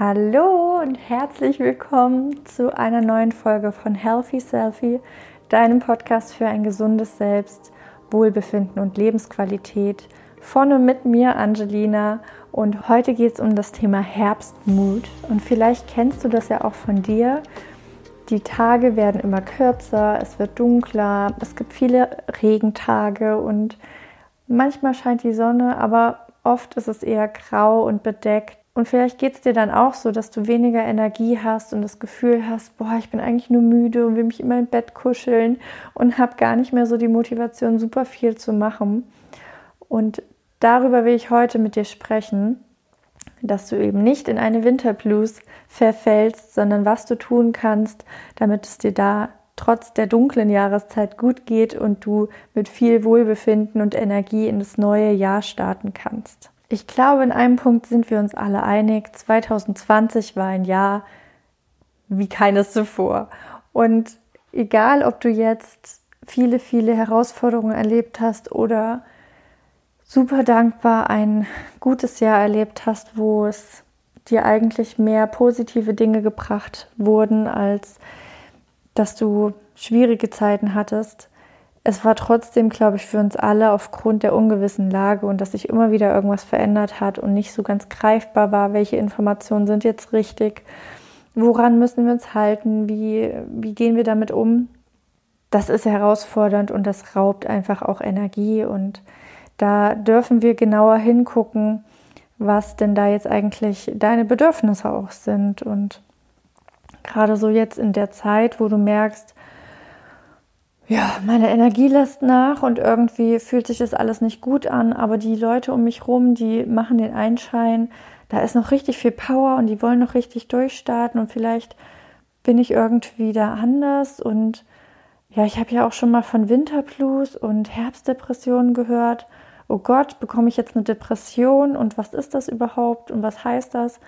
Hallo und herzlich willkommen zu einer neuen Folge von Healthy Selfie, deinem Podcast für ein gesundes Selbst, Wohlbefinden und Lebensqualität. Von und mit mir, Angelina. Und heute geht es um das Thema Herbstmut. Und vielleicht kennst du das ja auch von dir. Die Tage werden immer kürzer, es wird dunkler, es gibt viele Regentage und manchmal scheint die Sonne, aber oft ist es eher grau und bedeckt. Und vielleicht geht es dir dann auch so, dass du weniger Energie hast und das Gefühl hast, boah, ich bin eigentlich nur müde und will mich immer im Bett kuscheln und habe gar nicht mehr so die Motivation, super viel zu machen. Und darüber will ich heute mit dir sprechen, dass du eben nicht in eine Winterblues verfällst, sondern was du tun kannst, damit es dir da trotz der dunklen Jahreszeit gut geht und du mit viel Wohlbefinden und Energie in das neue Jahr starten kannst. Ich glaube, in einem Punkt sind wir uns alle einig. 2020 war ein Jahr wie keines zuvor. Und egal, ob du jetzt viele, viele Herausforderungen erlebt hast oder super dankbar ein gutes Jahr erlebt hast, wo es dir eigentlich mehr positive Dinge gebracht wurden, als dass du schwierige Zeiten hattest, es war trotzdem, glaube ich, für uns alle aufgrund der ungewissen Lage und dass sich immer wieder irgendwas verändert hat und nicht so ganz greifbar war, welche Informationen sind jetzt richtig, woran müssen wir uns halten, wie, wie gehen wir damit um. Das ist herausfordernd und das raubt einfach auch Energie und da dürfen wir genauer hingucken, was denn da jetzt eigentlich deine Bedürfnisse auch sind und gerade so jetzt in der Zeit, wo du merkst, ja, meine Energie lässt nach und irgendwie fühlt sich das alles nicht gut an, aber die Leute um mich rum, die machen den Einschein, da ist noch richtig viel Power und die wollen noch richtig durchstarten und vielleicht bin ich irgendwie da anders und ja, ich habe ja auch schon mal von Winterblues und Herbstdepressionen gehört. Oh Gott, bekomme ich jetzt eine Depression und was ist das überhaupt und was heißt das?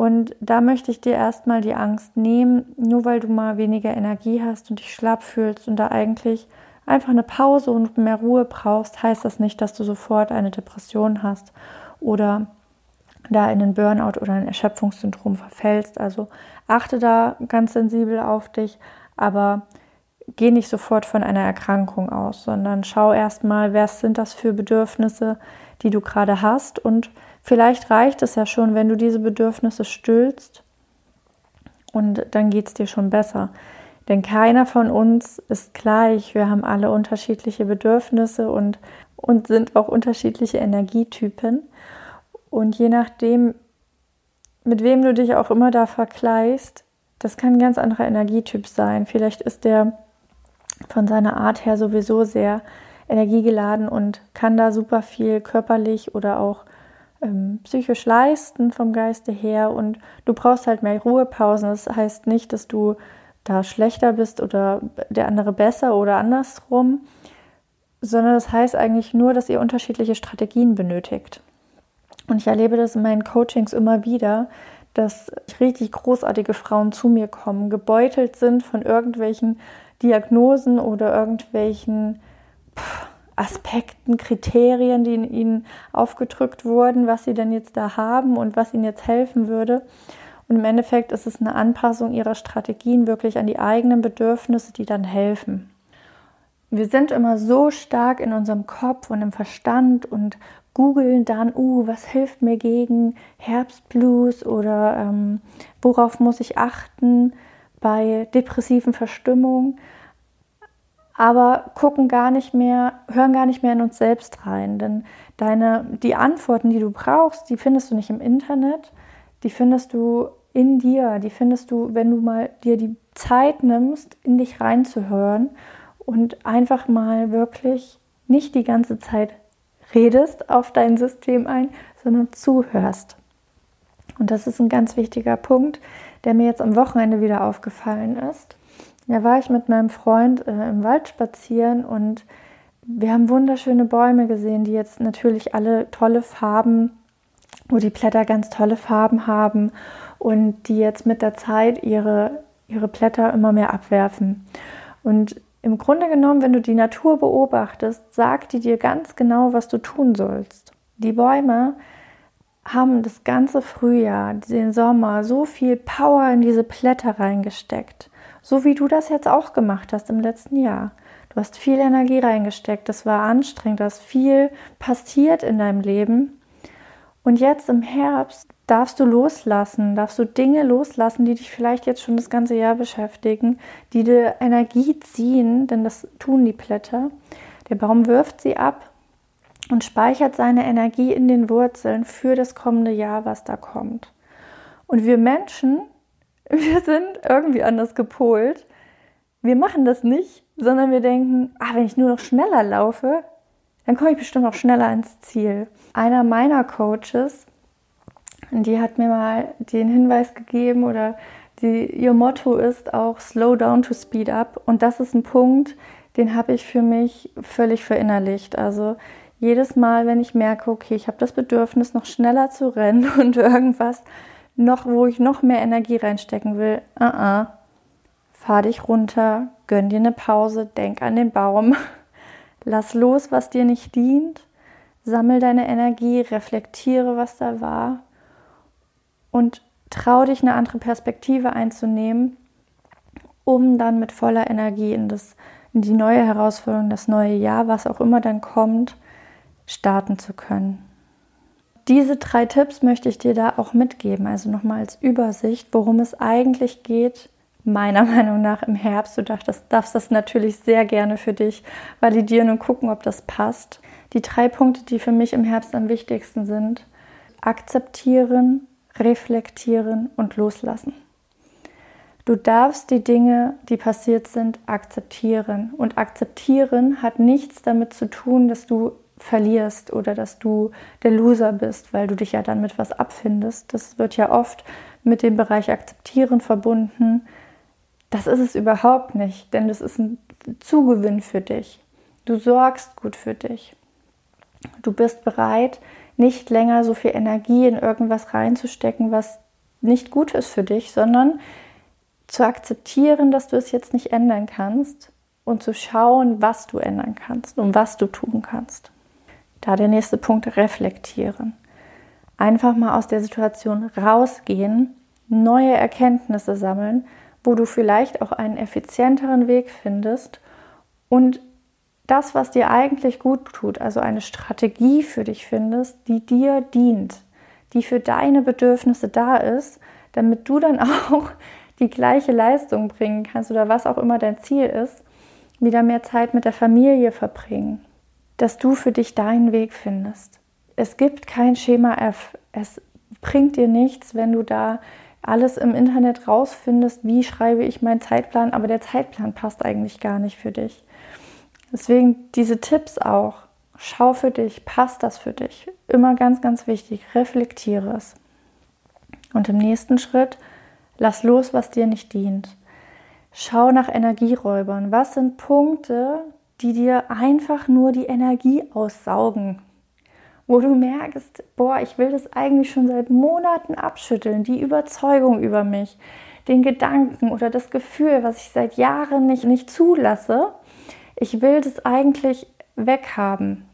Und da möchte ich dir erstmal die Angst nehmen, nur weil du mal weniger Energie hast und dich schlapp fühlst und da eigentlich einfach eine Pause und mehr Ruhe brauchst, heißt das nicht, dass du sofort eine Depression hast oder da in einen Burnout oder ein Erschöpfungssyndrom verfällst. Also achte da ganz sensibel auf dich, aber geh nicht sofort von einer Erkrankung aus, sondern schau erstmal, was sind das für Bedürfnisse, die du gerade hast und Vielleicht reicht es ja schon, wenn du diese Bedürfnisse stillst und dann geht es dir schon besser. Denn keiner von uns ist gleich. Wir haben alle unterschiedliche Bedürfnisse und, und sind auch unterschiedliche Energietypen. Und je nachdem, mit wem du dich auch immer da vergleichst, das kann ein ganz anderer Energietyp sein. Vielleicht ist der von seiner Art her sowieso sehr energiegeladen und kann da super viel körperlich oder auch ähm, psychisch leisten vom Geiste her und du brauchst halt mehr Ruhepausen. Das heißt nicht, dass du da schlechter bist oder der andere besser oder andersrum, sondern das heißt eigentlich nur, dass ihr unterschiedliche Strategien benötigt. Und ich erlebe das in meinen Coachings immer wieder, dass richtig großartige Frauen zu mir kommen, gebeutelt sind von irgendwelchen Diagnosen oder irgendwelchen pff, Aspekten, Kriterien, die in ihnen aufgedrückt wurden, was sie denn jetzt da haben und was ihnen jetzt helfen würde. Und im Endeffekt ist es eine Anpassung ihrer Strategien wirklich an die eigenen Bedürfnisse, die dann helfen. Wir sind immer so stark in unserem Kopf und im Verstand und googeln dann, uh, was hilft mir gegen Herbstblues oder ähm, worauf muss ich achten bei depressiven Verstimmungen aber gucken gar nicht mehr, hören gar nicht mehr in uns selbst rein. Denn deine, die Antworten, die du brauchst, die findest du nicht im Internet, die findest du in dir, die findest du, wenn du mal dir die Zeit nimmst, in dich reinzuhören und einfach mal wirklich nicht die ganze Zeit redest auf dein System ein, sondern zuhörst. Und das ist ein ganz wichtiger Punkt, der mir jetzt am Wochenende wieder aufgefallen ist. Da war ich mit meinem Freund äh, im Wald spazieren und wir haben wunderschöne Bäume gesehen, die jetzt natürlich alle tolle Farben, wo die Blätter ganz tolle Farben haben und die jetzt mit der Zeit ihre, ihre Blätter immer mehr abwerfen. Und im Grunde genommen, wenn du die Natur beobachtest, sagt die dir ganz genau, was du tun sollst. Die Bäume haben das ganze Frühjahr, den Sommer, so viel Power in diese Blätter reingesteckt. So wie du das jetzt auch gemacht hast im letzten Jahr. Du hast viel Energie reingesteckt, das war anstrengend, da ist viel passiert in deinem Leben. Und jetzt im Herbst darfst du loslassen, darfst du Dinge loslassen, die dich vielleicht jetzt schon das ganze Jahr beschäftigen, die dir Energie ziehen, denn das tun die Blätter. Der Baum wirft sie ab und speichert seine Energie in den Wurzeln für das kommende Jahr, was da kommt. Und wir Menschen, wir sind irgendwie anders gepolt. Wir machen das nicht, sondern wir denken, ah, wenn ich nur noch schneller laufe, dann komme ich bestimmt auch schneller ins Ziel. Einer meiner Coaches, die hat mir mal den Hinweis gegeben oder die, ihr Motto ist auch Slow down to speed up. Und das ist ein Punkt, den habe ich für mich völlig verinnerlicht. Also jedes Mal, wenn ich merke, okay, ich habe das Bedürfnis, noch schneller zu rennen und irgendwas noch, wo ich noch mehr Energie reinstecken will, uh -uh, fahr dich runter, gönn dir eine Pause, denk an den Baum, lass los, was dir nicht dient, sammel deine Energie, reflektiere, was da war. Und trau dich, eine andere Perspektive einzunehmen, um dann mit voller Energie in, das, in die neue Herausforderung, das neue Jahr, was auch immer dann kommt, starten zu können. Diese drei Tipps möchte ich dir da auch mitgeben, also nochmal als Übersicht, worum es eigentlich geht, meiner Meinung nach im Herbst. Du darfst, darfst das natürlich sehr gerne für dich validieren und gucken, ob das passt. Die drei Punkte, die für mich im Herbst am wichtigsten sind, akzeptieren, reflektieren und loslassen. Du darfst die Dinge, die passiert sind, akzeptieren. Und akzeptieren hat nichts damit zu tun, dass du verlierst oder dass du der Loser bist, weil du dich ja dann mit was abfindest. Das wird ja oft mit dem Bereich Akzeptieren verbunden. Das ist es überhaupt nicht, denn das ist ein Zugewinn für dich. Du sorgst gut für dich. Du bist bereit, nicht länger so viel Energie in irgendwas reinzustecken, was nicht gut ist für dich, sondern zu akzeptieren, dass du es jetzt nicht ändern kannst und zu schauen, was du ändern kannst und was du tun kannst. Da der nächste Punkt, reflektieren. Einfach mal aus der Situation rausgehen, neue Erkenntnisse sammeln, wo du vielleicht auch einen effizienteren Weg findest und das, was dir eigentlich gut tut, also eine Strategie für dich findest, die dir dient, die für deine Bedürfnisse da ist, damit du dann auch die gleiche Leistung bringen kannst oder was auch immer dein Ziel ist, wieder mehr Zeit mit der Familie verbringen, dass du für dich deinen Weg findest. Es gibt kein Schema F. Es bringt dir nichts, wenn du da alles im Internet rausfindest, wie schreibe ich meinen Zeitplan, aber der Zeitplan passt eigentlich gar nicht für dich. Deswegen diese Tipps auch. Schau für dich, passt das für dich? Immer ganz, ganz wichtig, reflektiere es. Und im nächsten Schritt, lass los, was dir nicht dient. Schau nach Energieräubern. Was sind Punkte, die dir einfach nur die Energie aussaugen? Wo du merkst, boah, ich will das eigentlich schon seit Monaten abschütteln, die Überzeugung über mich, den Gedanken oder das Gefühl, was ich seit Jahren nicht, nicht zulasse. Ich will das eigentlich weghaben.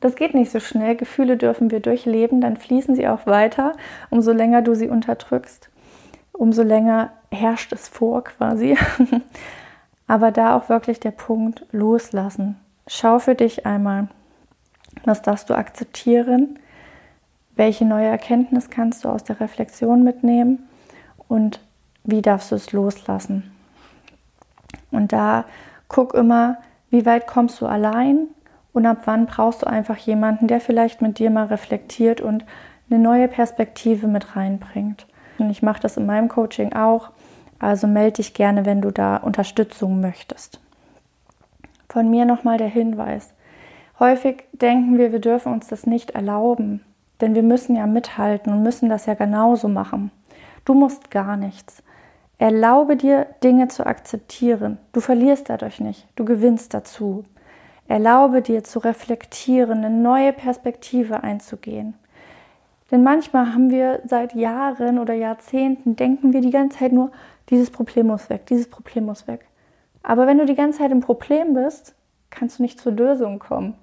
Das geht nicht so schnell. Gefühle dürfen wir durchleben, dann fließen sie auch weiter. Umso länger du sie unterdrückst, umso länger herrscht es vor quasi. Aber da auch wirklich der Punkt loslassen. Schau für dich einmal, was darfst du akzeptieren, welche neue Erkenntnis kannst du aus der Reflexion mitnehmen und wie darfst du es loslassen. Und da guck immer, wie weit kommst du allein und ab wann brauchst du einfach jemanden, der vielleicht mit dir mal reflektiert und eine neue Perspektive mit reinbringt. Und ich mache das in meinem Coaching auch. Also melde dich gerne, wenn du da Unterstützung möchtest. Von mir nochmal der Hinweis. Häufig denken wir, wir dürfen uns das nicht erlauben, denn wir müssen ja mithalten und müssen das ja genauso machen. Du musst gar nichts. Erlaube dir, Dinge zu akzeptieren. Du verlierst dadurch nicht, du gewinnst dazu. Erlaube dir zu reflektieren, eine neue Perspektive einzugehen. Denn manchmal haben wir seit Jahren oder Jahrzehnten, denken wir die ganze Zeit nur, dieses Problem muss weg, dieses Problem muss weg. Aber wenn du die ganze Zeit im Problem bist, kannst du nicht zur Lösung kommen.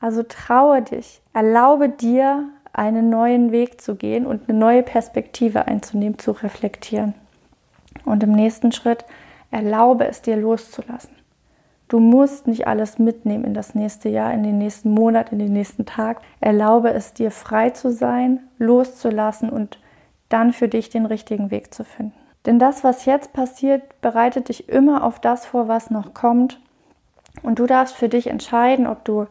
Also traue dich, erlaube dir einen neuen Weg zu gehen und eine neue Perspektive einzunehmen, zu reflektieren. Und im nächsten Schritt erlaube es dir loszulassen. Du musst nicht alles mitnehmen in das nächste Jahr, in den nächsten Monat, in den nächsten Tag. Erlaube es dir frei zu sein, loszulassen und dann für dich den richtigen Weg zu finden. Denn das, was jetzt passiert, bereitet dich immer auf das vor, was noch kommt. Und du darfst für dich entscheiden, ob du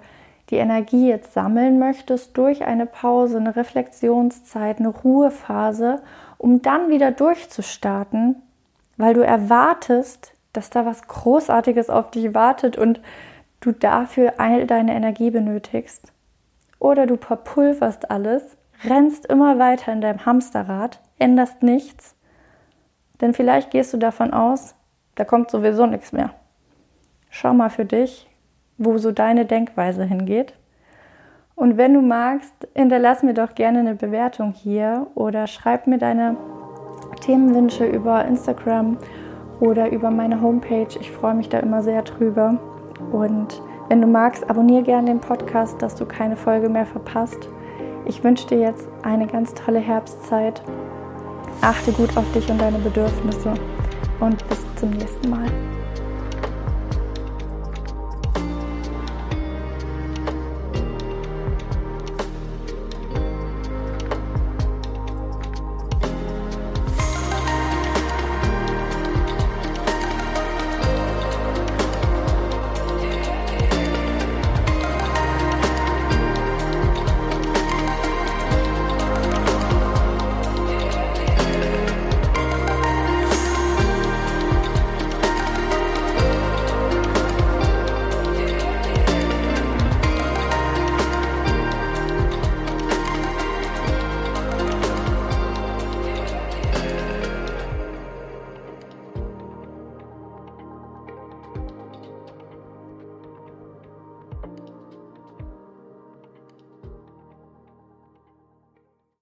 die Energie jetzt sammeln möchtest durch eine Pause, eine Reflexionszeit, eine Ruhephase, um dann wieder durchzustarten, weil du erwartest, dass da was Großartiges auf dich wartet und du dafür all deine Energie benötigst. Oder du verpulverst alles, rennst immer weiter in deinem Hamsterrad, änderst nichts denn vielleicht gehst du davon aus, da kommt sowieso nichts mehr. Schau mal für dich, wo so deine Denkweise hingeht. Und wenn du magst, hinterlass mir doch gerne eine Bewertung hier oder schreib mir deine Themenwünsche über Instagram oder über meine Homepage. Ich freue mich da immer sehr drüber. Und wenn du magst, abonniere gerne den Podcast, dass du keine Folge mehr verpasst. Ich wünsche dir jetzt eine ganz tolle Herbstzeit Achte gut auf dich und deine Bedürfnisse und bis zum nächsten Mal.